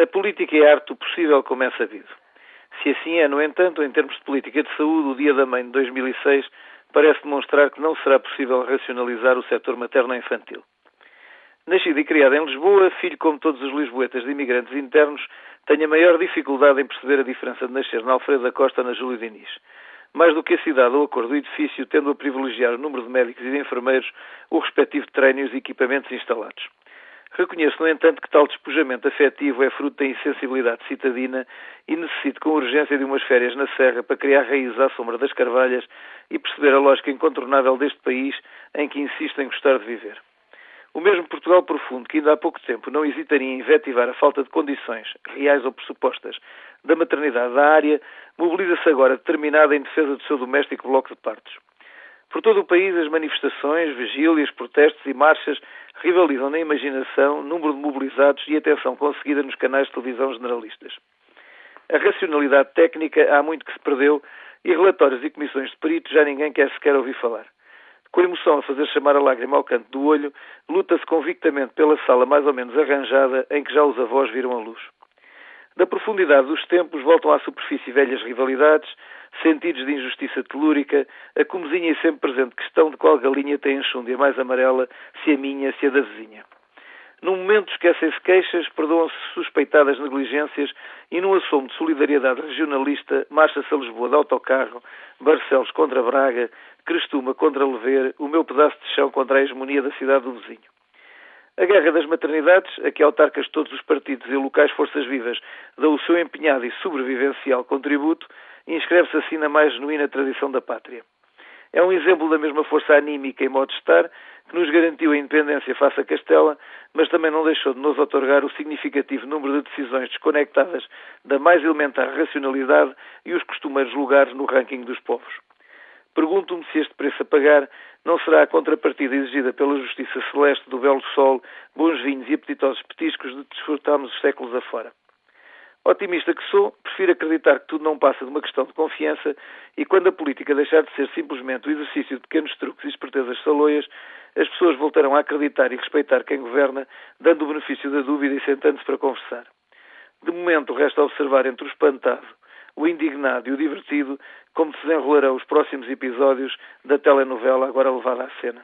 A política é arte do possível, como é sabido. Se assim é, no entanto, em termos de política de saúde, o Dia da Mãe de 2006 parece demonstrar que não será possível racionalizar o setor materno-infantil. Nascido e criado em Lisboa, filho como todos os lisboetas de imigrantes internos, tenho a maior dificuldade em perceber a diferença de nascer na Alfredo da Costa na Júlio Diniz. Mais do que a cidade ou a cor do edifício, tendo a privilegiar o número de médicos e de enfermeiros, o respectivo treino e os equipamentos instalados. Reconheço, no entanto, que tal despojamento afetivo é fruto da insensibilidade citadina e necessito com urgência de umas férias na Serra para criar raízes à sombra das carvalhas e perceber a lógica incontornável deste país em que insisto em gostar de viver. O mesmo Portugal profundo, que ainda há pouco tempo não hesitaria em invetivar a falta de condições, reais ou pressupostas, da maternidade da área, mobiliza-se agora determinada em defesa do seu doméstico bloco de partos. Por todo o país, as manifestações, vigílias, protestos e marchas rivalizam na imaginação, número de mobilizados e atenção conseguida nos canais de televisão generalistas. A racionalidade técnica há muito que se perdeu e relatórios e comissões de peritos já ninguém quer sequer ouvir falar. Com a emoção a fazer chamar a lágrima ao canto do olho, luta-se convictamente pela sala mais ou menos arranjada em que já os avós viram a luz. Da profundidade dos tempos voltam à superfície velhas rivalidades, sentidos de injustiça telúrica, a comezinha e sempre presente questão de qual galinha tem enxúndia mais amarela, se a minha, se a da vizinha. Num momento esquecem-se queixas, perdoam-se suspeitadas negligências e num assomo de solidariedade regionalista marcha-se a Lisboa de autocarro, Barcelos contra Braga, Crestuma contra Lever, o meu pedaço de chão contra a hegemonia da cidade do vizinho. A guerra das maternidades, a que autarcas de todos os partidos e locais forças vivas dão o seu empenhado e sobrevivencial contributo, inscreve-se assim na mais genuína tradição da pátria. É um exemplo da mesma força anímica e modo de estar que nos garantiu a independência face a Castela, mas também não deixou de nos otorgar o significativo número de decisões desconectadas da mais elementar racionalidade e os costumeiros lugares no ranking dos povos. Pergunto-me se este preço a pagar não será a contrapartida exigida pela justiça celeste do belo sol, bons vinhos e apetitosos petiscos de desfrutarmos os séculos afora. Otimista que sou, prefiro acreditar que tudo não passa de uma questão de confiança e quando a política deixar de ser simplesmente o exercício de pequenos truques e espertezas saloias, as pessoas voltarão a acreditar e respeitar quem governa, dando o benefício da dúvida e sentando-se para conversar. De momento, resta observar entre o espantado, o indignado e o divertido como se desenrolarão os próximos episódios da telenovela agora levada à cena.